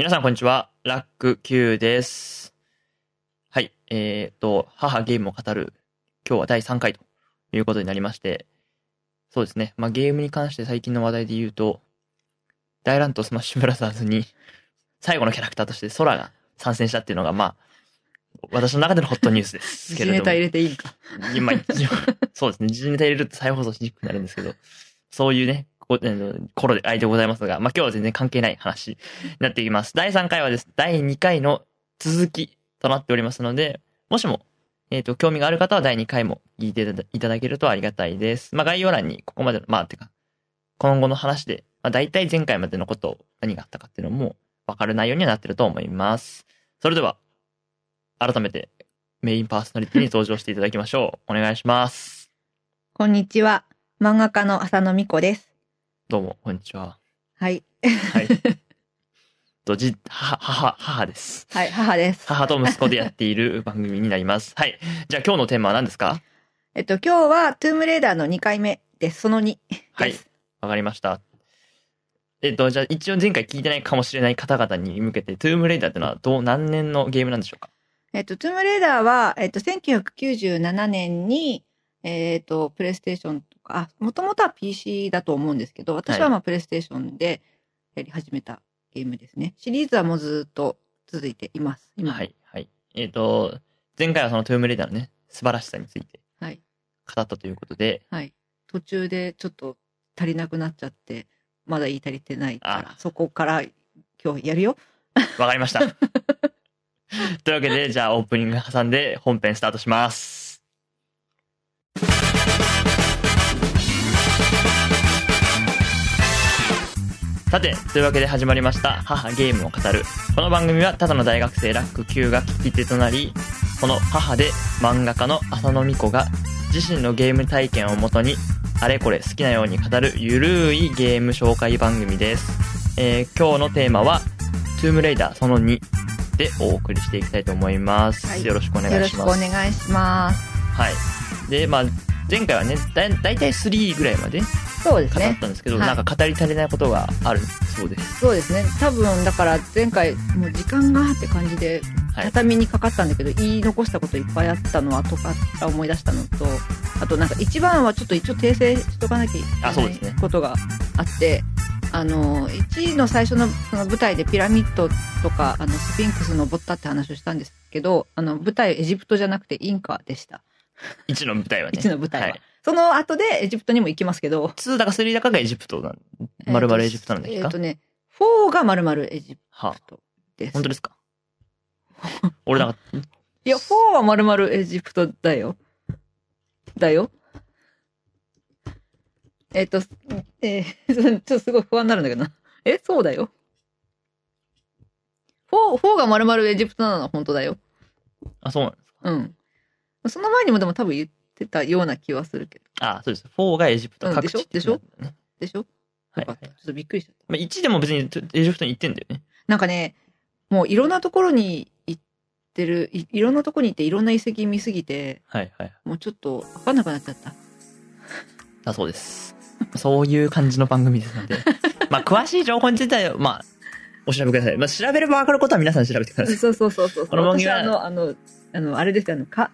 皆さんこんにちは。ラック Q です。はい。えっ、と、母ゲームを語る、今日は第3回ということになりまして、そうですね。まあゲームに関して最近の話題で言うと、大乱闘スマッシュブラザーズに最後のキャラクターとしてソラが参戦したっていうのが、まあ、私の中でのホットニュースですけれども。ネタ入れていいんか。今そうですね。時事ネタ入れると再放送しにくくなるんですけど、そういうね、頃 で、あいでございますが、まあ、今日は全然関係ない話になっていきます。第3回はです。第2回の続きとなっておりますので、もしも、えっ、と、興味がある方は第2回も聞いていただけるとありがたいです。まあ、概要欄にここまでの、まあ、てか、今後の話で、まあ、大体前回までのことを何があったかっていうのもわかる内容にはなってると思います。それでは、改めてメインパーソナリティに登場していただきましょう。お願いします。こんにちは。漫画家の浅野美子です。どうも、こんにちは。はい。はい。と、じ、母、母、母です。はい、母です。母と息子でやっている 番組になります。はい。じゃあ今日のテーマは何ですか？えっと、今日はトゥームレーダーの2回目です。その2です。はい。わかりました。えっと、じゃあ一応前回聞いてないかもしれない方々に向けて、トゥームレイダーってのはどう、何年のゲームなんでしょうか？えっと、トゥームレーダーは、えっと、1997年に、えっと、プレイステーションあ、もともとは PC だと思うんですけど、私はまあ、プレイステーションでやり始めたゲームですね。シリーズはもうずっと続いています。今。はい。はい。えっと、前回はそのトゥームレイダーのね、素晴らしさについてはい。語ったということで、はい。途中でちょっと足りなくなっちゃって、まだ言い足りてないからあ、そこから今日やるよ。わかりました。というわけで、じゃあオープニング挟んで本編スタートします。さて、というわけで始まりました、母ゲームを語る。この番組は、ただの大学生ラック Q が聞き手となり、この母で漫画家の浅野美子が、自身のゲーム体験をもとに、あれこれ好きなように語るゆるいゲーム紹介番組です。えー今日のテーマは、トゥームレイダーその2でお送りしていきたいと思います。はいよろしくお願よろしくおいします。願いします。はい。で、まあ、前回はね、だいだいたい3ぐらいまで語そうですねった。んですけど、はいなんか語り足りないことがあるそうです。そうですね。多分、だから前回、もう時間がって感じで、はい。畳にかかったんだけど、言い残したこといっぱいあったのは後から思い出したのと、あとなんか一番はちょっと一応訂正しとかなきゃいけなあそうですねいことがあって、あの、1の最初のその舞台でピラミッドとか、あの、スフィンクス登ったって話をしたんですけど、あの、舞台エジプトじゃなくてインカでした。1の舞台はね。1の舞台は。はい。その後でエジプトにも行きますけど、2だか3だかがエジプトなん、丸々エジプトなんですか、えっ、とね、4が丸々エジプはあ、トです。本当ですか？俺なんか、いや、4は丸々エジプトだよ。だよ。えっ、と、えー ちょっとすごい不安になるんだけどな。え、そうだよ。4、4が丸々エジプトなのは本当だよ。あ、そうなんですか？うん。その前にもでも多分言ってたような気はするけど。あ、そうです。4がエジプトうん各地ってでしょ？ことなんだねでしょ？はい。ちょっとびっくりした。まあ、1でも別にエジプトに行ってんだよね。なんかね、もういろんなところに行ってる、いいろんなところに行っていろんな遺跡見すぎて、はいはい。もうちょっとわかんなくなっちゃった。だそうです。そういう感じの番組ですので。まあ、詳しい情報については、まあ、お調べください。まあ、調べればわかることは皆さん調べてください。そうそうそうそう。この番組は私あの、あの、あの、あれですよ、あの、か、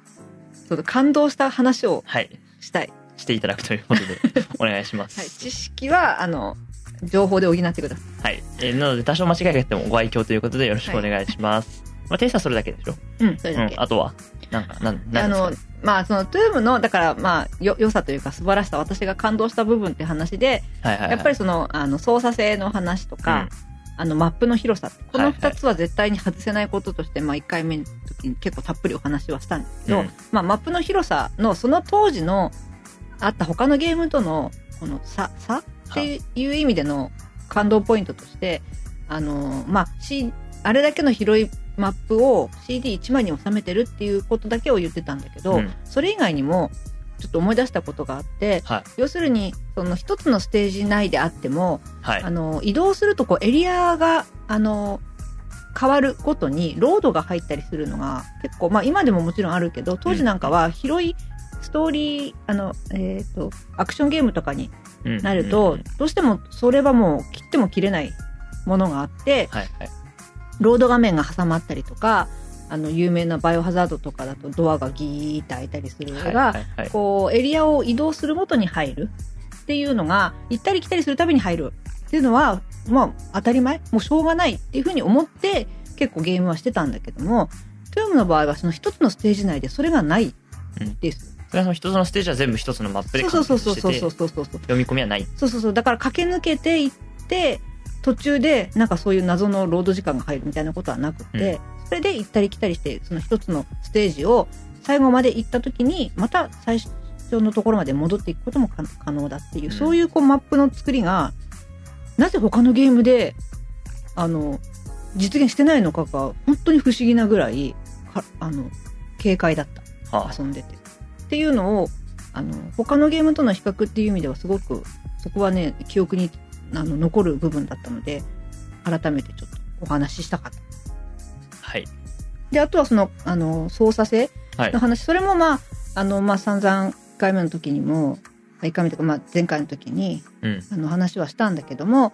ちょっと感動した話をはい。したい。していただくということで、お願いしまはい。す。知識は、あの、情報で補ってください。はい。えーなので、多少間違いがあってもご愛嬌ということでよろしくお願いします。まあ、テイストはそれだけでしょ？うん、それうんだけ。。あとは、なんか、なん、あのなんですか、まあ、その、トゥームの、だから、まあ、よ、良さというか、素晴らしさ、私が感動した部分って話で、はいはいはい。やっぱりその、あの、操作性の話とか、あの、マップの広さ。この二つは絶対に外せないこととして、まあ、一回目の時に結構たっぷりお話はしたんですけど、うん。まあ、マップの広さの、その当時の、あった他のゲームとの、この差、差っていう意味での感動ポイントとして、あの、まあ、C、あれだけの広いマップを CD1 枚に収めてるっていうことだけを言ってたんだけど、うん。それ以外にも、ちょっと思い出したことがあって、はい。要するに、その一つのステージ内であっても、はいあ。の、移動するとこうエリアが、あの、変わるごとにロードが入ったりするのが結構、まあ今でももちろんあるけど、当時なんかは広いストーリー、あの、えっ、と、アクションゲームとかにうんなると、どうしてもそれはもう切っても切れないものがあって、はいはい。ロード画面が挟まったりとか、あの、有名なバイオハザードとかだとドアがギーって開いたりするのが、はいはいはい。こう、エリアを移動するごとに入るっていうのが、行ったり来たりするたびに入るっていうのは、まあ、当たり前もうしょうがないっていうふうに思って、結構ゲームはしてたんだけども、トゥームの場合はその一つのステージ内でそれがないです。それはその一つのステージは全部一つのマップで完結してて。読み込みはない。そうそうそう。だから駆け抜けていって、途中でなんかそういう謎のロード時間が入るみたいなことはなくて、それで行ったり来たりして、その一つのステージを最後まで行った時に、また最初のところまで戻っていくことも可可能だっていう、うんそういうこうマップの作りが、なぜ他のゲームで、あの、実現してないのかが、本当に不思議なぐらい、かあの、軽快だった。は遊んでて。っていうのを、あの、他のゲームとの比較っていう意味ではすごく、そこはね、記憶にあの残る部分だったので、改めてちょっとお話ししたかった。はい。で、あとはその、あの、操作性はいの。話、それもまあ、あの、まあ、散々1回目の時にも、1回目とか、まあ、前回の時に、うん。あの、話はしたんだけども、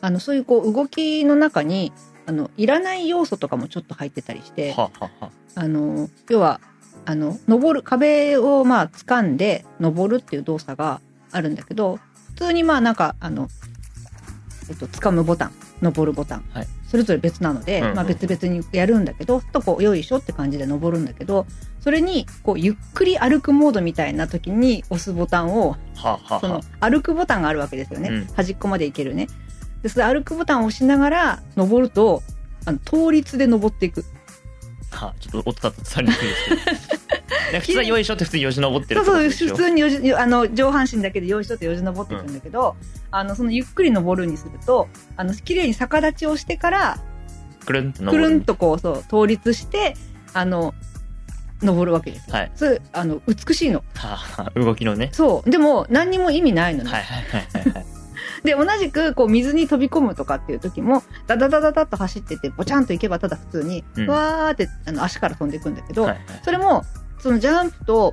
あの、そういうこう、動きの中に、あの、いらない要素とかもちょっと入ってたりして、あの、要は、あの、登る、壁をまあ掴んで登るっていう動作があるんだけど、普通にまあなんか、あの、えっと、掴むボタン、登るボタン、はいそれぞれ別なので、まあ別々にやるんだけど、とこう、よいしょって感じで登るんだけど、それに、こう、ゆっくり歩くモードみたいな時に押すボタンを、あ。はあはその歩くボタンがあるわけですよね。うん端っこまで行けるね。で、それ歩くボタンを押しながら登ると、あの、倒立で登っていく。あ。はあ、ちょっと音だと伝わりにくいですけど。ね普通はよいしょって普通によじ登ってるそうそう、普通によじあの上半身だけでよいしょってよじ登っていくんだけど、あの、そのゆっくり登るにすると、あの、綺麗に逆立ちをしてから、くるんってく登る。るんとこう、そう、倒立して、あの、登るわけですよ。はい。それ、あの、美しいの。動きのね。そう。でも、何にも意味ないのね。はいはいはいはいはい。で、同じく、こう、水に飛び込むとかっていう時も、ダダダダダッと走ってて、ぼちゃんと行けばただ普通に、うんわーって、あの、足から飛んでいくんだけど、はいはいそれも、そのジャンプと、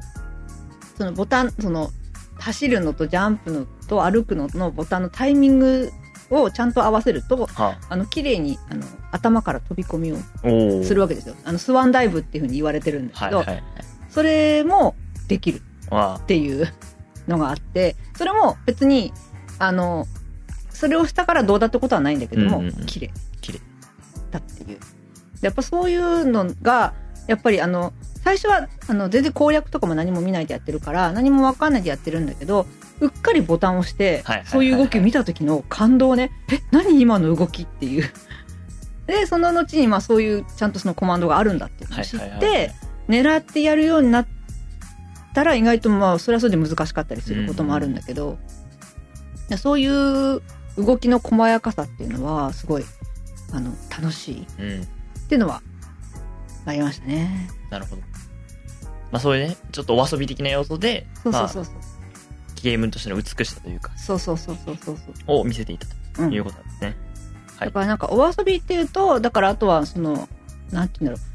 そのボタン、その、走るのとジャンプのと歩くののボタンのタイミングをちゃんと合わせると、はあの、綺麗に、あの、頭から飛び込みを。するわけですよ。あの、スワンダイブっていうふうに言われてるんですけど、はいはい。それもできるわっていうのがあって、それも別に、あの、それをしたからどうだってことはないんだけども、うんうんうん綺麗。綺麗だっていう。でやっぱそういうのが、やっぱりあの、最初は、あの、全然攻略とかも何も見ないでやってるから、何もわかんないでやってるんだけど、うっかりボタンを押してはいはいはいはい、そういう動きを見た時の感動ね、え、何今の動きっていう。で、その後に、まあそういう、ちゃんとそのコマンドがあるんだっていうのを知っはいはいはいて、狙ってやるようになったら意外とまあそれはそれで難しかったりすることもあるんだけど、いやそういう動きの細やかさっていうのはすごいあの楽しいっい。うん。ていうのはありましたね。なるほど。まあそういうね、ちょっとお遊び的な要素で、まあそうそうそうそう。ゲームとしての美しさというか、そうそうそうそうそうを見せていたということなんですね。はいだからなんかお遊びっていうと、だからあとはその、なんて言うんだろう。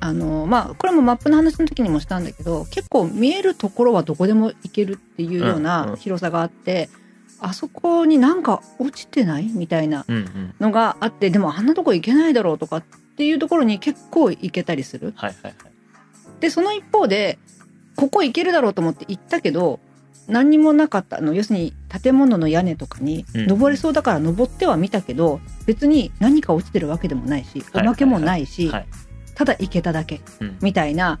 あの、まあ、これもマップの話の時にもしたんだけど、結構見えるところはどこでも行けるっていうよううんうなん広さがあって、あそこになんか落ちてないみたいなうんうん。のがあって、でもあんなとこ行けないだろうとかっていうところに結構行けたりする。はいはいはい。で、その一方で、ここ行けるだろうと思って行ったけど、何にもなかった。あの、要するに建物の屋根とかにうん登れそうだから登ってはみたけど、別に何か落ちてるわけでもないし、おはいまけもないし、はい。ただ行けただけ、うんみたいな、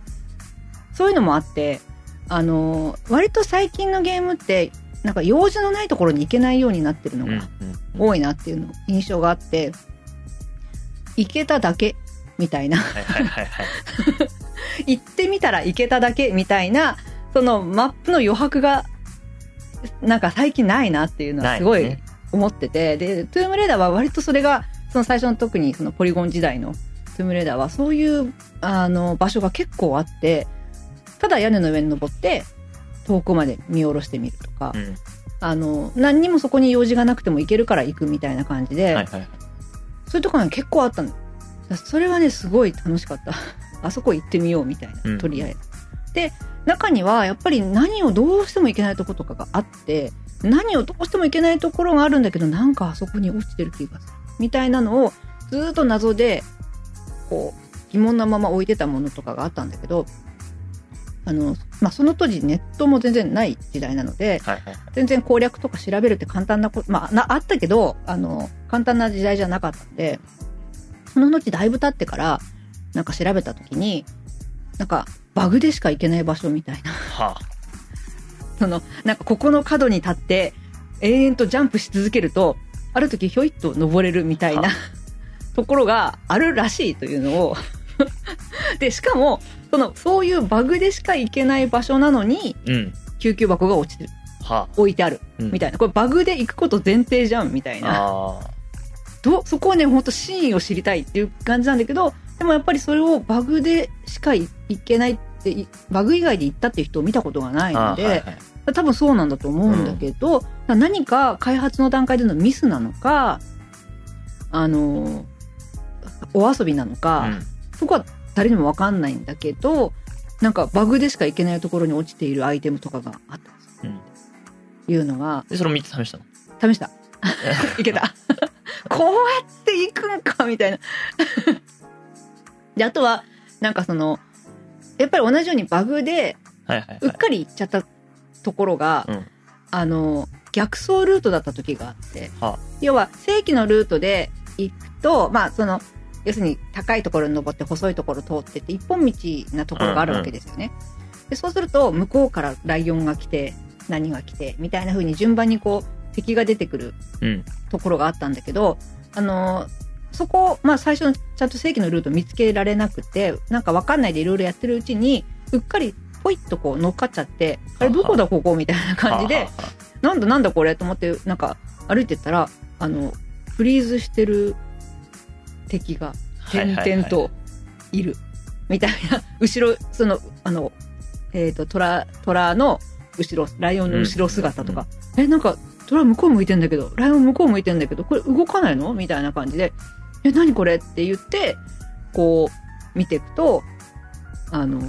そういうのもあって、あの、割と最近のゲームって、なんか用事のないところに行けないようになってるのうんうんがうん。多いなっていうの、印象があって、行けただけ、みたいな。はいはいはいはい。行ってみたら行けただけみたいな、そのマップの余白が、なんか最近ないなっていうのはすごい思ってて、で、トゥームレーダーは割とそれが、その最初の特にそのポリゴン時代のトゥームレーダーはそういう、あの、場所が結構あって、ただ屋根の上に登って、遠くまで見下ろしてみるとか、うん。あの、何にもそこに用事がなくても行けるから行くみたいな感じで、はいはいはい。そういうところが結構あったの。それはね、すごい楽しかった。あそこ行ってみようみたいな、うんとりあえず。で、中にはやっぱり何をどうしてもいけないところとかがあって、何をどうしてもいけないところがあるんだけど、なんかあそこに落ちてる気がする。みたいなのをずーっと謎でこう、疑問なまま置いてたものとかがあったんだけど、あの、まあ、その当時ネットも全然ない時代なので、はいはいはい。全然攻略とか調べるって簡単なこと、まあ、な、あったけど、あの、簡単な時代じゃなかったんで、その後だいぶ経ってから、なんか調べた時に、なんか、バグでしか行けない場所みたいな。は その、なんかここの角に立って、永遠とジャンプし続けると、ある時ひょいっと登れるみたいなは ところがあるらしいというのを。で、しかも、その、そういうバグでしか行けない場所なのに、あ。うん。救急箱が落ちてる、は置いてある、うんみたいな。これバグで行くこと前提じゃん、みたいあ。な。ああ。ど、そこはね、ほんと真意を知りたいっていう感じなんだけど、でもやっぱりそれをバグでしかい行けないって、いバグ以外で行ったっていう人を見たことがないので、はいはい多分そうなんだと思うんだけど、何か開発の段階でのミスなのか、あの、お遊びなのか、そこは誰にもわかんないんだけど、なんかバグでしか行けないところに落ちているアイテムとかがあったんですうん。うん。いうのが、で、それを3つ試したの？試した。いけた。こうやって行くんか、みたいな。で、あとは、なんかその、やっぱり同じようにバグで。うっかり行っちゃったところが、うんあの、逆走ルートだった時があって、は要は正規のルートで行くと、まあその、要するに高いところに登って細いところ通ってって一本道なところがあるわけですよね。でそうすると向こうからライオンが来て何が来てみたいな風に順番にこう敵が出てくるうん。ところがあったんだけど、あのそこ、まあ最初のちゃんと正規のルート見つけられなくて、なんかわかんないでいろいろやってるうちに、うっかりポイッとこう乗っかっちゃって、あれどこだここみたいな感じでなんだなんだこれと思って、なんか歩いてったら、あの、フリーズしてる敵が点々といる。みたいな、後ろ、その、あの、えっ、と、虎、虎の後ろ、ライオンの後ろ姿とか、え、なんか、虎向こう向いてんだけど、ライオン向こう向いてんだけど、これ動かないの？みたいな感じで、え、何これ？って言って、こう、見ていくと、あの、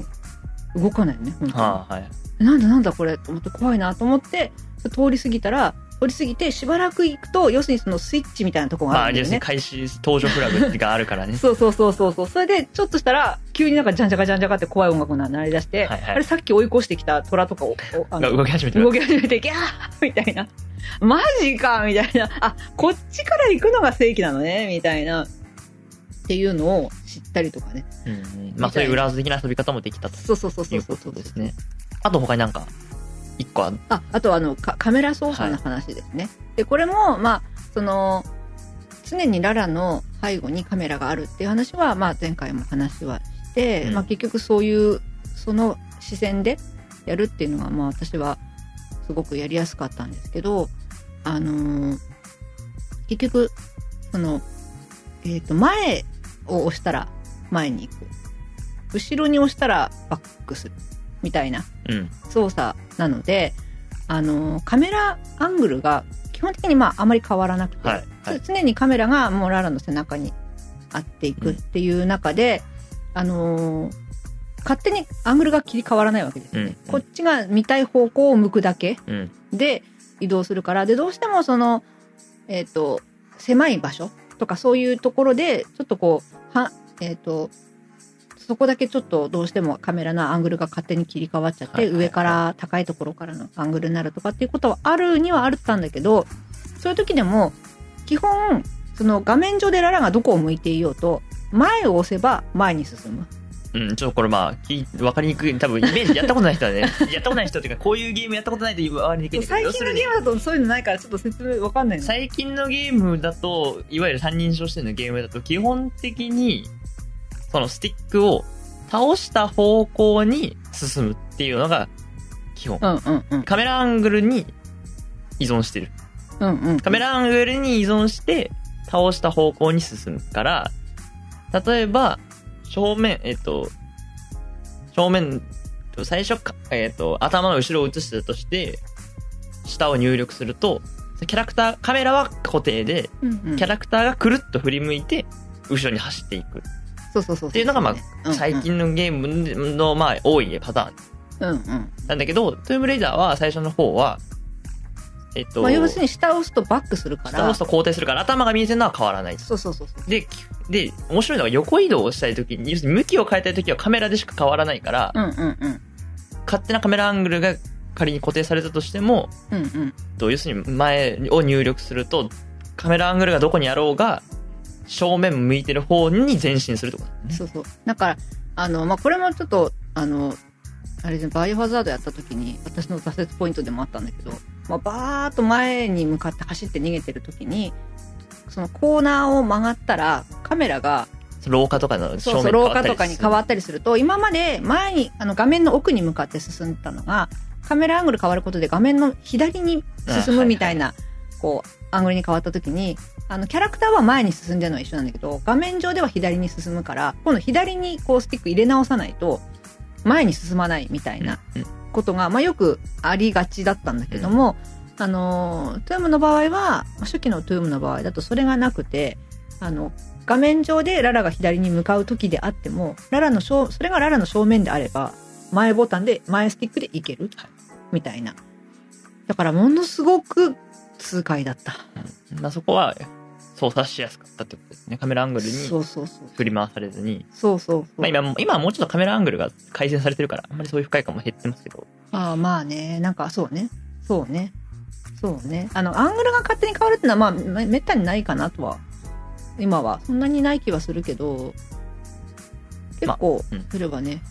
動かないよね、本当に。はあ、はい。なんだなんだこれ？と思って怖いなと思って、通り過ぎたら、通り過ぎてしばらく行くと、要するにそのスイッチみたいなとこがまあ、あるんだよね。要するに開始登場フラグがあるからね。そうそうそうそうそう。それで、ちょっとしたら、急になんかジャンジャカジャンジャカって怖い音楽が鳴り出して、はいはいあれさっき追い越してきた虎とかを、動き始めてる動。き始めて、ギャーみたいな。マジかみたいな。あ、こっちから行くのが正規なのねみたいな。っていうのを知ったりとかね。うんうん。まあ、そういう裏技的な遊び方もできたとそうそうそうそいうそうそうとですね。あと他になんか、一個ああ、あとあの、カカメラ操作の話ですね。で、これも、まあ、その、常にララの背後にカメラがあるっていう話は、まあ前回も話はうんまあ結局そういう、その視線でやるっていうのが、まあ私はすごくやりやすかったんですけど、あのー結局、その、えっ、と、前を押したら前に行く。後ろに押したらバックする。みたいなうん。操作なので、あの、カメラアングルが基本的にまああまり変わらなくて、はいはいつ常にカメラがもうララの背中に合っていくっていう中で、あのー勝手にアングルが切り替わらないわけですよね。うんこっちが見たい方向を向くだけうん。で移動するから、で、どうしてもその、えっ、と、狭い場所とかそういうところで、ちょっとこう、は、えっ、と、そこだけちょっとどうしてもカメラのアングルが勝手に切り替わっちゃって、上から高いところからのアングルになるとかっていうことはあるにはあったんだけど、そういう時でも、基本、その画面上でララがどこを向いていようと、前を押せば前に進む。うん、ちょっとこれまあ、きわかりにくい。多分イメージやったことない人はね、やったことない人っていうか、こういうゲームやったことないと言われにくいけど、最近のゲームだとそういうのないからちょっと説明わかんないの。最近のゲームだと、いわゆる三人称視点のゲームだと、基本的に、そのスティックを倒した方向に進むっていうのが基本。うんうんうん。カメラアングルに依存してる。うんうん。カメラアングルに依存して、倒した方向に進むから、例えば、正面、えっと、正面、最初か、えっと、頭の後ろを映してたとして、下を入力すると、キャラクター、カメラは固定で、うんうんキャラクターがくるっと振り向いて、後ろに走っていく。そうそうそうそう。っていうのが、まあ、最。近のゲームの、まあ、多いパターンうんうん。なんだけど、トゥームレイダーは最初の方は、えっと、まあ、要するに下を押すとバックするから。下を押すと後退するから頭が見えてるのは変わらない。そうそうそう。で、きで、面白いのが横移動をしたいときに、要するに向きを変えたいときはカメラでしか変わらないから、うんうんうん。勝手なカメラアングルが仮に固定されたとしても、うんうん。と要するに前を入力すると、カメラアングルがどこにあろうが、正面向いてる方に前進するとだね。そうそう。だから、あの、まあ、これもちょっと、あの、あれでバイオハザードやった時に、私の挫折ポイントでもあったんだけど、まあ、バーっと前に向かって走って逃げてる時に、そのコーナーを曲がったら、カメラが、廊下とかのそうそう、廊下とかに変わっったりすると、今まで前に、あの、画面の奥に向かって進んでたのが、カメラアングル変わることで画面の左に進むみたいな、こう、アングルに変わった時に、あの、キャラクターは前に進んでるのは一緒なんだけど、画面上では左に進むから、今度左にこうスティック入れ直さないと、前に進まないみたいなうんことが、まあよくありがちだったんだけども、あの、トゥームの場合は、初期のトゥームの場合だとそれがなくて、あの、画面上でララが左に向かう時であっても、ララの正、それがララの正面であれば、前ボタンで、前スティックでいけるはいみたいな。だからものすごく痛快だった。まあそこは操作しやすかったってことですね。カメラアングルに。振り回されずに。そうそうそう。まあ今も、今はもうちょっとカメラアングルが改善されてるから、あんまりそういう不快感も減ってますけど。ああ、まあね。なんか、そうね。そうね。そうね。あの、アングルが勝手に変わるってのは、まあ、めめったにないかなとは、今は。そんなにない気はするけど、結構まあうん、すればね。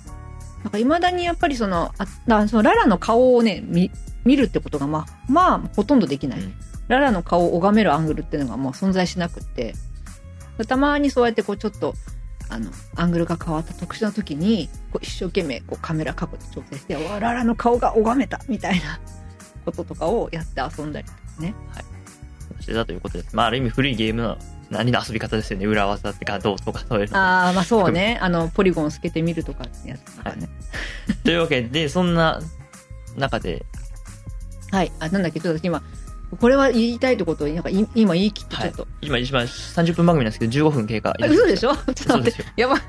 なんか、未だにやっぱりその、あだそのララの顔をね、見、見るってことが、まあ、まあ、ほとんどできない。うんララの顔を拝めるアングルっていうのがもう存在しなくって、たまにそうやってこうちょっと、あの、アングルが変わった特殊な時に、こう一生懸命こうカメラ角度調整して、わララの顔が拝めたみたいなこととかをやって遊んだりとかね。してたということです。まあある意味古いゲームの何の遊び方ですよね。裏技ってかどうとかそういうの。ああ、まあそうね。あの、ポリゴン透けてみるとかってやつとかね。というわけで、そんな中で、はい。あ、なんだっけ、ちょっと今、これは言いたいってこと？を、なんかい今言い切ってちょっと。今一番30分番組なんですけど15分経過。あ嘘でしょ？ちょっと待って。やばい。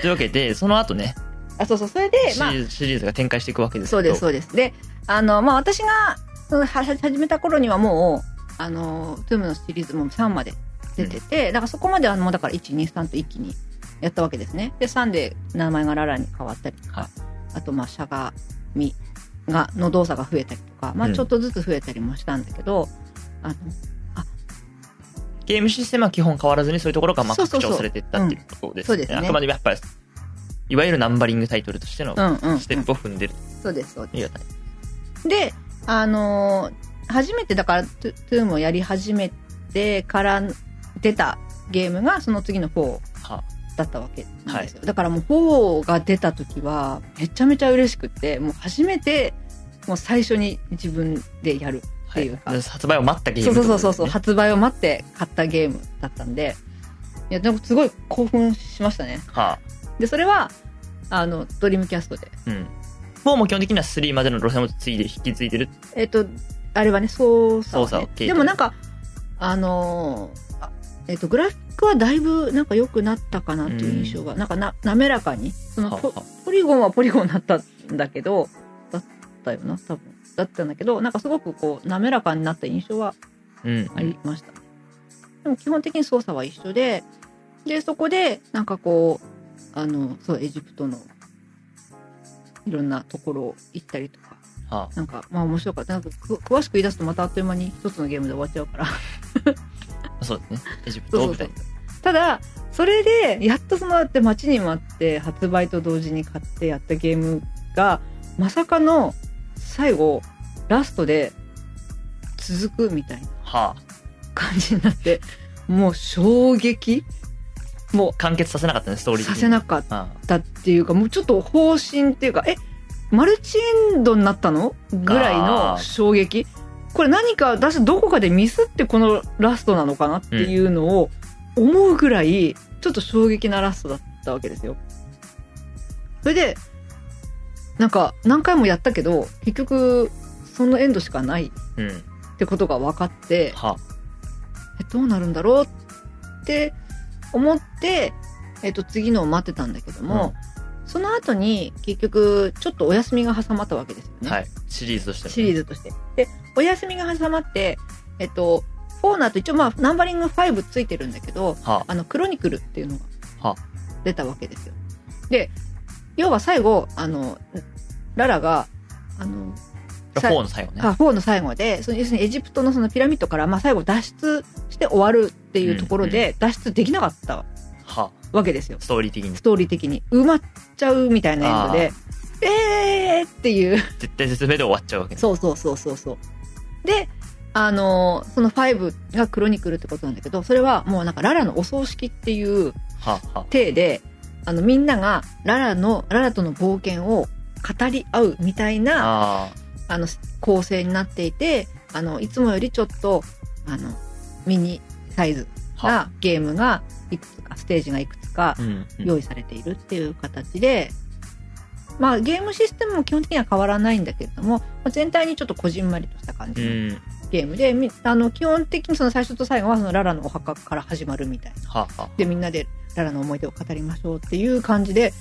というわけで、その後ね、あ、そうそう。それで、まあシリ、ーズシリーズが展開していくわけですけど。そうです、そうです。で、あの、まあ、私が、そのは始めた頃にはもう、あの、トゥームのシリーズも3まで出てて、だからそこまではもうだから1、2、3と一気にやったわけですね。で、3で名前がララに変わったりとか、はいあと、まあ、しゃがみが、の動作が増えたりとか、まあ、うん。ちょっとずつ増えたりもしたんだけど、あの、ゲームシステムは基本変わらずにそういうところがまあそうそうそう。拡張されていったっていうことですそうですね。あくまでもやっぱり、いわゆるナンバリングタイトルとしてのうんうん、うん。ステップを踏んでる。そうです、そうです。というあたり。で、あのー初めてだから、トゥトゥームをやり始めてから出たゲームが、その次の4はだったわけなんですよ。だからもう4が出た時は、めちゃめちゃ嬉しくって、もう初めて、もう最初に自分でやるっていうか。はい発売を待ったゲーそうムそうそうそう、ってこ発売を待って買ったゲームだったんで、いや、でもすごい興奮しましたね。はで、それは、あの、ドリームキャストで。あ。うん。4も基本的には3までの路線を継いで、引き継いでる。えっ、と、あれはね、操作は、ね、操作でもなんか、あのーあえっ、と、グラフィックはだいぶなんか良くなったかなっていう印象が、なんかな、滑らかに、そのポはあはポリゴンはポリゴンだったんだけど、だったよな、多分。だったんだけど、なんかすごくこう、滑らかになった印象はうん。ありました。でも基本的に操作は一緒で、で、そこで、なんかこう、あの、そう、エジプトの、いろんなところ行ったりとか、はなんか、まあ面白かった。なんかく、詳しく言い出すとまたあっという間に一つのゲームで終わっちゃうから。あ。そうですね。エジプトを舞台に。ただ、それで、やっとその、って待ちに待って発売と同時に買ってやったゲームが、まさかの、最後、ラストで、続くみたいなはあ。感じになって、もう衝撃？も完結させなかったね、ストーう、リー。させなかっあたっていうか、もうちょっと方針っていうか、え、マルチエンドになったの？ぐらいの衝撃？これ何か、私どこかでミスってこのラストなのかなっていうのを思うぐらい、ちょっと衝撃なラストだったわけですよ。それで、なんか何回もやったけど、結局、そのエンドしかないっあうん。てことが分かって、はえ、どうなるんだろうって思って、えっと、次のを待ってたんだけども、その後に結局ちょっとお休みが挟まったわけですよね。はい。シリーズとしてもねシリーズとして。で、お休みが挟まって、えっと、4の後一応まあナンバリング5ついてるんだけど、はあの、クロニクルっていうのがは出たわけですよ。で、要は最後、あの、ララが、あの、あ、さ4の最後ね。あ4の最後で、その要するにエジプトのそのピラミッドから、まあ最後脱出して終わるっていうところで、脱出できなかったはわけですよ。ストーリー的にス。トーリー的に。埋まっちゃうみたいなエンドで、えーっていう。絶対絶命で終わっちゃうわけね。そうそうそうそうそう。で、あのーその5がクロニクルってことなんだけど、それはもうなんかララのお葬式っていうはは体で、あのみんながララの、ララとの冒険を語り合うみたいな、ああの、構成になっていて、あの、いつもよりちょっと、あの、ミニサイズ。なゲームがいくつか、ステージがいくつかうん。うん用意されているっていう形で、まあゲームシステムも基本的には変わらないんだけれども、まあ全体にちょっとこじんまりとした感じのうん。ゲームで、みあの基本的にその最初と最後はそのララのお墓から始まるみたいな。はは。で、みんなでララの思い出を語りましょうっていう感じで、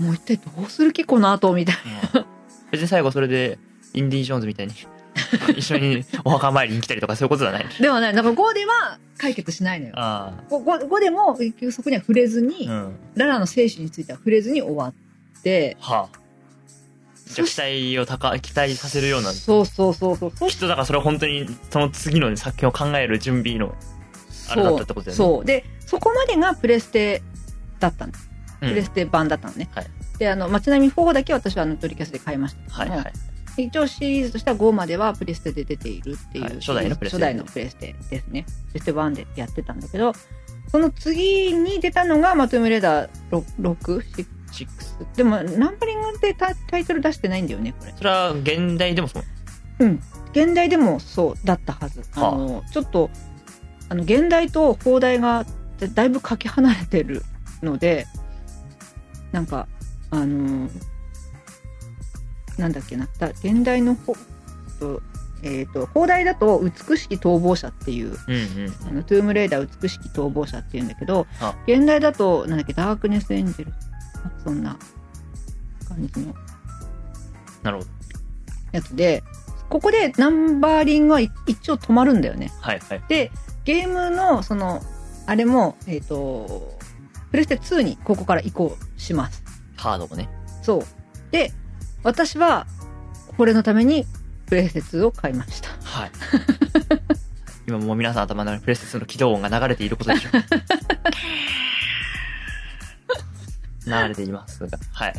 もう一体どうする気この後みたいな。うん別に最後それで、インディ・ジョーンズみたいに、一緒にお墓参りに来たりとかそういうことじゃない。でもね、なんか5では解決しないのよ。あ 5, 5でも結局そこには触れずに、あ。うん。ララの生死については触れずに終わって、はあ。期待を高、期待させるような。そうそうそうそう。そきっとだからそれは本当にその次の作品を考える準備のあれだったってことだよね。そう。で、そこまでがプレステだったんです。うんプレステ版だったのね。はいで、あの、まあ、ちなみに4だけ私はあのドリキャスで買いましたはいはい。一応シリーズとしては5まではプレステで出ているっていう、はい初代のプレステ初代のプレステですね。プレステ1でやってたんだけど、その次に出たのが、まあ、トゥームレーダー 6, 6 6。でも、ナンバリングでタタイトル出してないんだよね、これ。それは現代でもそう。うん。現代でもそうだったはず。あの、ちょっと、あの、現代と放題がだいぶかけ離れてるので、なんか、あの、なんだっけな、だ現代の方と、えっ、と、放題だと美しき逃亡者っていう、うんうん。あの、トゥームレーダー美しき逃亡者っていうんだけどあ、現代だと、なんだっけ、ダークネスエンジェル。そんな感じのなるほど。やつで、ここでナンバーリングは一応止まるんだよね。はいはい。で、ゲームの、その、あれも、えっ、と、プレステ2にここから移行します。ハードもね。そう。で、私は、これのために、プレステ2を買いました。はい。今もう皆さん頭の中にプレステ2の起動音が流れていることでしょう。流れていますが。はい。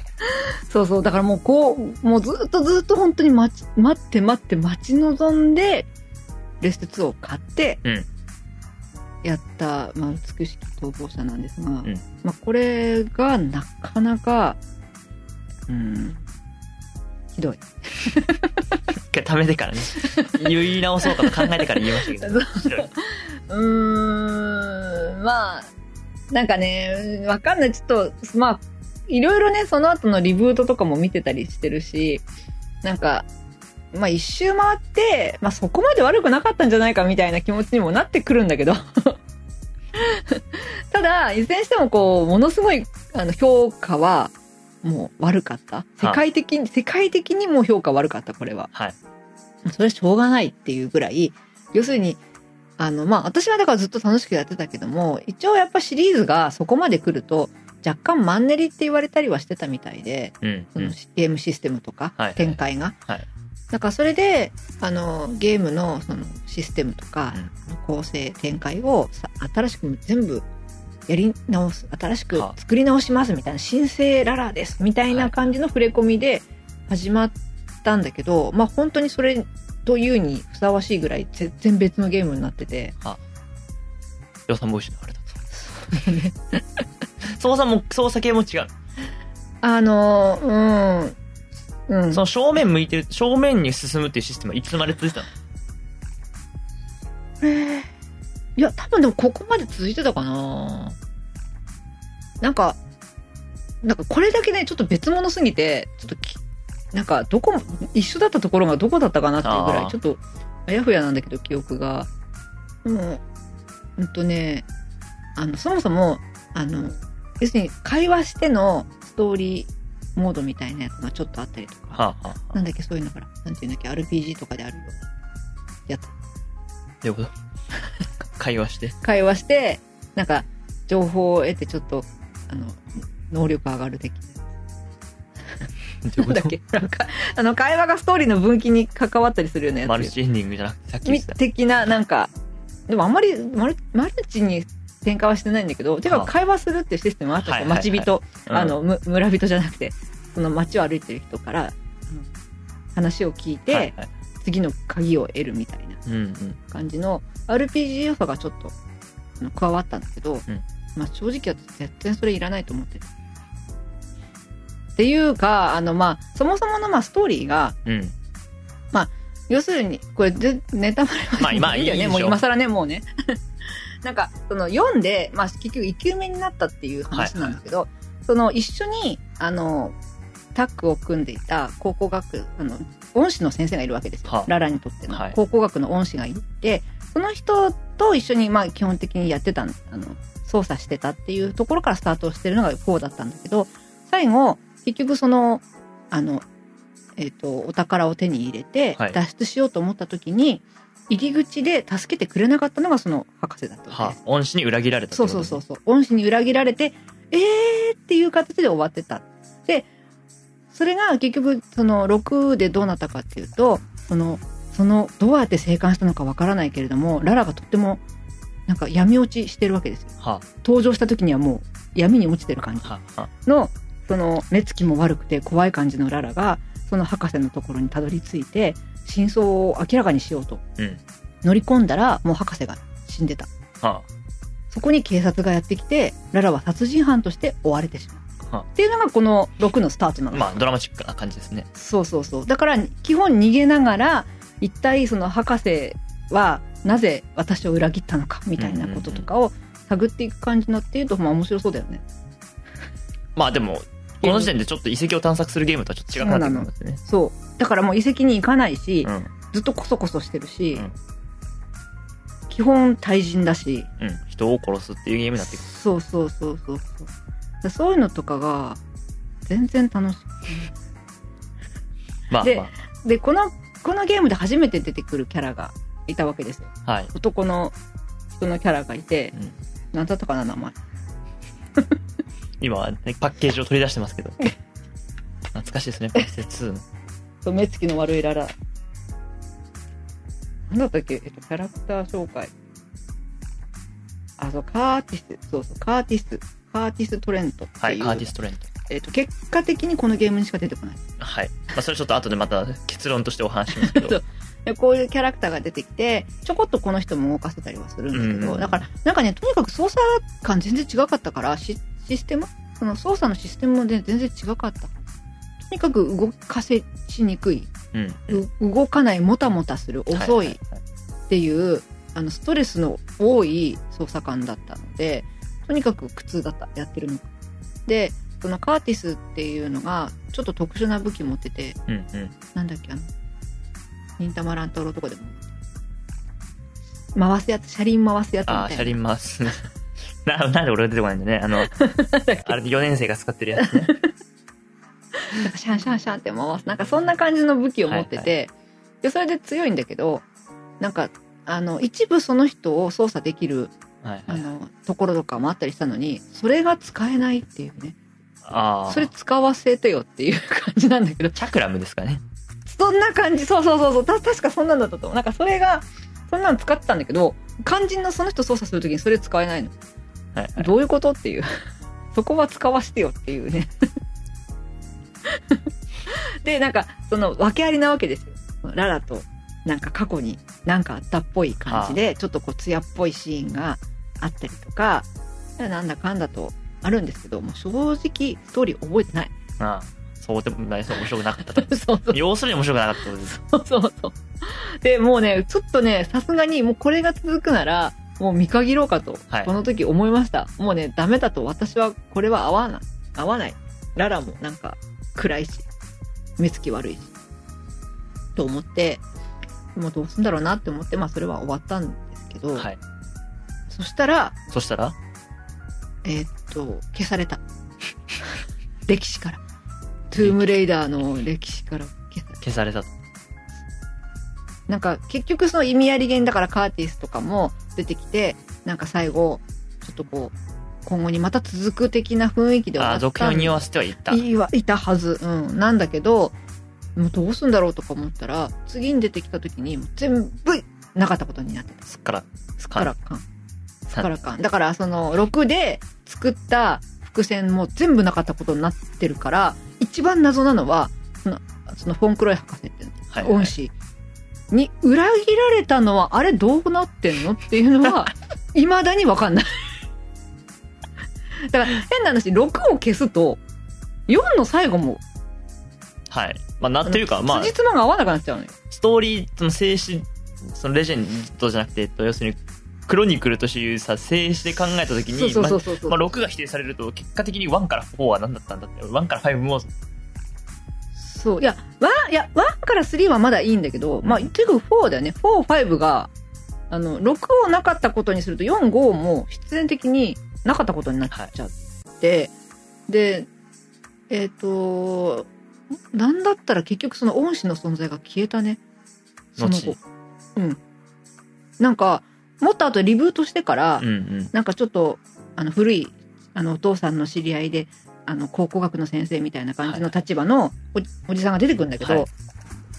そうそう。だからもうこう、もうずっとずっと本当に待ち、待って待って待ち望んで、プレステ2を買ってうん、やった、まあ、美しき逃亡者なんですが、んまあ、これがなかなか、うん、ひどい。一回貯めてからね。言い直そうかと考えてから言いましたけど。うーん、まあ、なんかね、わかんない。ちょっと、まあ、いろいろね、その後のリブートとかも見てたりしてるし、なんか、まあ一周回って、まあそこまで悪くなかったんじゃないかみたいな気持ちにもなってくるんだけど。ただ、いずれにしてもこう、ものすごい、あの、評価は、もう悪かった。世界的に、世界的にも評価悪かった、これは。はい。それはしょうがないっていうぐらい、要するに、あの、まあ、私はだからずっと楽しくやってたけども、一応やっぱシリーズがそこまで来ると、若干マンネリって言われたりはしてたみたいで、うん。そうのん。ゲームシステムとかはい、展開が。はいだからそれで、あの、ゲームのそのシステムとかうん、構成、展開をさ新しく全部やり直す、新しくはあ。作り直しますみたいな、新生ララですみたいな感じの触れ込みで始まったんだけど、まあ本当にそれというにふさわしいぐらい全然別のゲームになってて、予算も失われたと。操作も、操作系も違う。あの、うん、うん。その正面向いてる、正面に進むっていうシステムはいつまで続いてたの？いや、多分でもここまで続いてたかななんか、なんかこれだけね、ちょっと別物すぎて、ちょっとき、なんかどこも、一緒だったところがどこだったかなっていうぐらい、ちょっと、あやふやなんだけど、記憶が。もう、ほんとね、あの、そもそも、あの、要するに会話してのストーリモードみたいなやつがちょっとあったりとか、はあ、はあ、なんだっけ、そういうのから、なんていうんだっけ、RPG とかであるようなやつ。どういうこと会話して。会話して、なんか、情報を得てちょっと、あの、能力上がる的な。どういうことなんだっけなんか、あの、会話がストーリーの分岐に関わったりするようなやつよ。マルチエンディングじゃなくて、さっき。的な、なんか、でもあんまりマルマルチに展開はしてないんだけど、てかはあ会話するっていうシステムあったんですよ。はいはいはい町人、うんあの、む村人じゃなくて、その街を歩いてる人から、話を聞いて、はいはい次の鍵を得るみたいな。感じの RPG 要素がちょっと加わったんだけど、うんまあ正直私絶対それいらないと思ってる。っていうか、あのまあ、そもそものまあストーリーが、うん。要するに、これでネタバレはまあ今いいよね。もう今更ね、もうね。なんか、その読んで、まあ結局生き埋めになったっていう話なんだけど、その一緒に、あの、タッグを組んでいた考古学、あの、恩師の先生がいるわけですよ。はあ。ララにとってのはい。考古学の恩師がいて、その人と一緒に、まあ基本的にやってたん、あの、操作してたっていうところからスタートしてるのが4だったんだけど、最後、結局その、あの、えっ、と、お宝を手に入れてはい、脱出しようと思った時に、入り口で助けてくれなかったのがその博士だったわけはあです。、恩師に裏切られたそうそうそうそう。恩師に裏切られて、えーっていう形で終わってた。で、それが結局、その6でどうなったかっていうと、その、その、どうやって生還したのかわからないけれども、ララがとっても、なんか闇落ちしてるわけですよ。は登場した時にはもう闇に落ちてる感じあ、はあ、はの、その、目つきも悪くて怖い感じのララが、その博士のところにたどり着いて、真相を明らかにしようとあ。うん。乗り込んだら、もう博士が死んでた。はそこに警察がやってきて、ララは殺人犯として追われてしまう。はっていうのがこの6のスタートなあ。の。まあ、ドラマチックな感じですね。そうそうそう。だから、基本逃げながら、一体その博士はなぜ私を裏切ったのか、みたいなこととかを探っていく感じになっていると、まあ面白そうだよね。まあでも、この時点でちょっと遺跡を探索するゲームとはちょっと違くなってくるんですね。そう。だからもう遺跡に行かないし、うん。ずっとコソコソしてるし、うん基本対人だし、うん。人を殺すっていうゲームになってくる。そうそうそうそうそう。だそういうのとかが、全然楽しい。でまあまで、この、このゲームで初めて出てくるキャラがいたわけですよ。あ。はい。男の人のキャラがいて、うんなんだったかな、名前。今は、ね、パッケージを取り出してますけど。懐かしいですね、プレステ2の。そう、目つきの悪いララ。なんだったっけ？えっと、キャラクター紹介。あ、そう、カーティス。そうそう、カーティス。カーティス・トレントっていう。はい、カーティストレント。えっと、結果的にこのゲームにしか出てこない。はい。まあ、それちょっと後でまた結論としてお話ししますけ そどこういうキャラクターが出てきて、ちょこっとこの人も動かせたりはするんだけど、うんだから、なんかね、とにかく操作感全然違かったから、シシステム？その操作のシステムもね、全然違かった。とにかく動かせしにくい。うん。う動かない、もたもたする、遅はいっていう、あの、ストレスの多い操作感だったので、とにかく苦痛だった、やってるのが。で、そのカーティスっていうのが、ちょっと特殊な武器持ってて、うんうん。なんだっけ、あの、忍たま乱太郎とかでも。回すやつ、車輪回すやつみたいな。ああ、車輪回す。な、なんで俺が出てこないんだね。あの、あれで4年生が使ってるやつね。なんかシャンシャンシャンって回す。なんかそんな感じの武器を持ってて、で、それで強いんだけど、なんか、あの、一部その人を操作できる、はいはい。あの、ところとかもあったりしたのに、それが使えないっていうね。ああ。それ使わせてよっていう感じなんだけど、チャクラムですかね。そんな感じ、そうそうそうそう、た確かそんなんだったと思う。なんかそれが、そんなの使ってたんだけど、肝心のその人操作するときにそれ使えないの。はいはい。どういうことっていう。そこは使わせてよっていうね。で、なんか、その、訳ありなわけですよ。ララと、なんか過去になんかあったっぽい感じで、ちょっとこう、艶っぽいシーンがあったりとか、なんだかんだとあるんですけど、もう正直、ストーリー覚えてない。ああ。そうでもない、そう面白くなかったと。そうそう要するに面白くなかったです。そうそうそう。で、もうね、ちょっとね、さすがにもうこれが続くなら、もう見限ろうかと、はいこの時思いました。もうね、ダメだと私はこれは合わない。合わない。ララもなんか暗いし、目つき悪いし。と思って、もうどうすんだろうなって思って、まあそれは終わったんですけど、はい。そしたら、そしたら？えーっと、消された。歴史から。トゥームレイダーの歴史から消され消されたと。なんか結局その意味ありげんだからカーティスとかも出てきて、なんか最後、ちょっとこう、今後にまた続く的な雰囲気で終わああ、った続編を匂わせてはいった。いはいたはず。うん。なんだけど、もうどうすんだろうとか思ったら、次に出てきた時に全部なかったことになってた。すっから、すっからかん。すっさからかん。だからその6で作った伏線も全部なかったことになってるから、一番謎なのは、その、そのフォンクロイ博士っていうのはいはい恩師に裏切られたのはあれどうなってんの？っていうのは 未だにわかんない。だから変な話6を消すと4の最後もはい。まあ、なんというか、まあ、辻褄が合わなくなっちゃうのよ。ストーリー、その静止、そのレジェンドじゃなくて、えっと、要するに、クロニクルというさ、静止で考えたときに、まあ6が否定されると、結果的に1から4は何だったんだって、1から5も、そう。いや1いや1から3はまだいいんだけどまあとにかく4だよね。45があの6をなかったことにすると45も必然的になかったことになっちゃって、でえっ、となんだったら結局その恩師の存在が消えたね。その後。後うん。なんかもっとあとリブートしてから、うんうん。なんかちょっとあの古いあのお父さんの知り合いであの考古学の先生みたいな感じの立場のお,、おじさんが出てくるんだけど、はい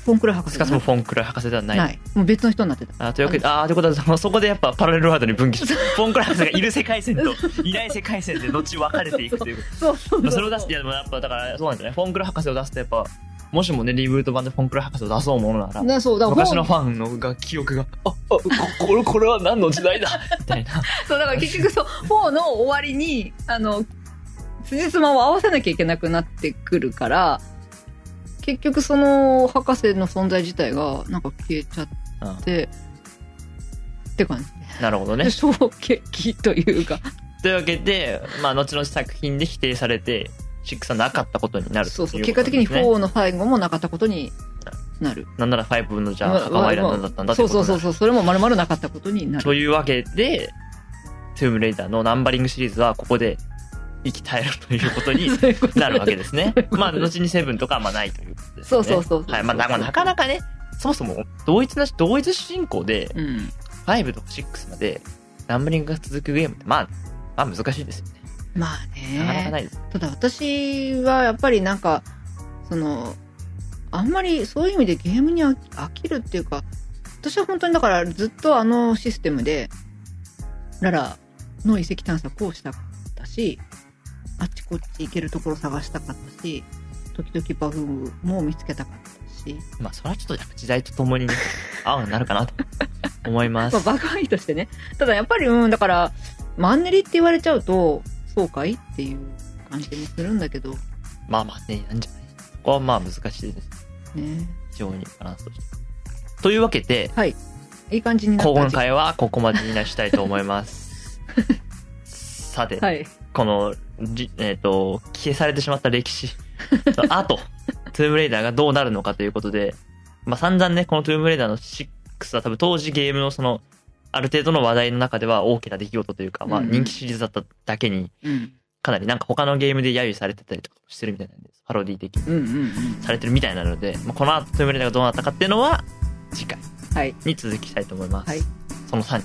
フォンクロイ博士スカスもフォンクライ博士ではない。ないもう別の人になってたあというわけで、あということは、そこでやっぱパラレルワードに分岐して、フォンクライ博士がいる世界線と、いない世界線で後分かれていくという。そうそうまあそれを出す、いや、でもやっぱだから、そうなんですよね。フォンクライ博士を出すとやっぱ、もしもね、リブート版でフォンクライ博士を出そうものなら、なそうだ昔のファンのが記憶が、あ、あ、ここれ、これは何の時代だ？みたいな。そうだから結局そう4の終わりにあの辻褄を合わせなきゃいけなくなってくるから結局その博士の存在自体がなんか消えちゃって、って感じ。なるほどね。で。衝撃というか。というわけで、まあ、後々作品で否定されて、6はなかったことになるそうそう。結果的にことですね4の最後もなかったことになる。なんなら5のじゃあ、墓参りは何だったんだってそうことそうそうそうそれも丸々なかったことになる。というわけで、トゥームレイダーのナンバリングシリーズはここで生き絶えるということに なるわけですね。まあ、後にセブンとかはまあないということです、ね。そうそうそうそうはい。まあ、なかなかね、そもそも同一なし、同一進行で、うん5とか6までナンバリングが続くゲームって、まあ、まあ難しいですよね。まあなかなかねないです。ただ私はやっぱりなんかそのあんまりそういう意味でゲームに飽き飽きるっていうか私は本当にだからずっとあのシステムでララの遺跡探索をしたかったしあっちこっち行けるところ探したかったし時々バグも見つけたかったし、まあ、それはちょっと時代とともにね、合うようになるかなと思います。まあ、バグはいいとしてね。ただやっぱりうんだからマンネリって言われちゃうとそうかいっていう感じもするんだけど。まあまあね、なんじゃない。ここはまあ難しいです。ね。非常にバランスと。して。というわけで、はい。いい感じに今回はここまでになしたいと思います。さて、はいこの、じえっ、と、消されてしまった歴史の後、トゥームレイダーがどうなるのかということで、まあ散々ね、このトゥームレイダーの6は多分当時ゲームのその、ある程度の話題の中では大きな出来事というか、まあうん人気シリーズだっただけに、うんかなりなんか他のゲームで揶揄されてたりとかしてるみたいなんです。パロディ的にされてるみたいなので、まあ、この後トゥームレイダーがどうなったかっていうのは、次回はいに続きたいと思います。はいその3。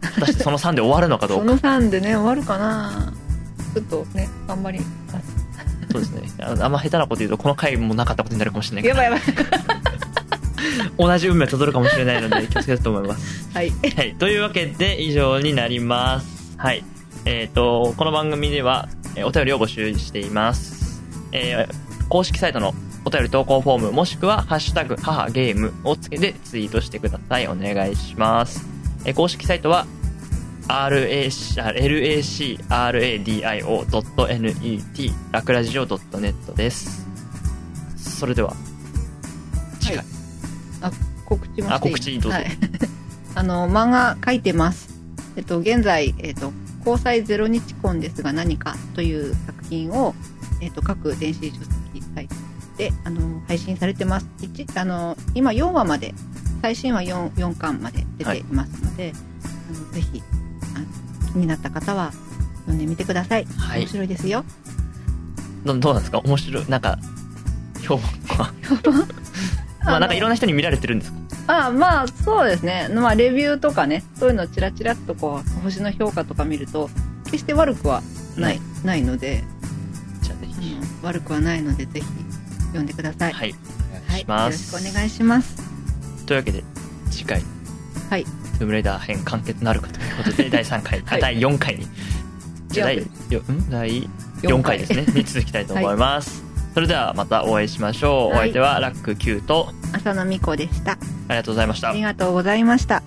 果たしてその3で終わるのかどか。そうの3でね終わるかなちょっとね頑張りそうですね。ああんま下手なこと言うと、この回もなかったことになるかもしれないやばいやばい同じ運命をたどるかもしれないので、気をつけたいと思います。はいはい。というわけで、以上になります。はい。えっ、と、この番組では、えーお便りを募集しています。えー公式サイトのお便り投稿フォーム、もしくは、ハッシュタグ、母ゲームをつけてツイートしてください。お願いします。えー公式サイトは、lacradio.net、ラクラジオ .net です。それでは、次回。はい。告知もあ告知どうぞ。はい、あの漫画書いてます。えっと現在、えっと「交際ゼロ日婚ですが何か」という作品を、えっと、各電子書籍サイトであの配信されてます。一あの今4話まで最新話 4, 4巻まで出ていますので、あのぜひ気になった方は読んでみてください、はい。面白いですよ。どどうなんですか？面白い。なんか、評判は？まあなんかいろんな人に見られてるんですか？あまあそうですね、まあ、レビューとかねそういうのチラチラっとこう星の評価とか見ると決して悪くはない,、ないのでじゃあぜひ。あの悪くはないのでぜひ読んでください、はい。お願はいいします、よろしくお願いします。というわけで次回。はいムレイダー編完結なるかということで第3回、あはい。第4回に。じゃあ第よよん？第4回ですね。に続きたいと思います、それではまたお会いしましょう、おはい相手はラック Q と浅野美子でした。ありがとうございました。ありがとうございました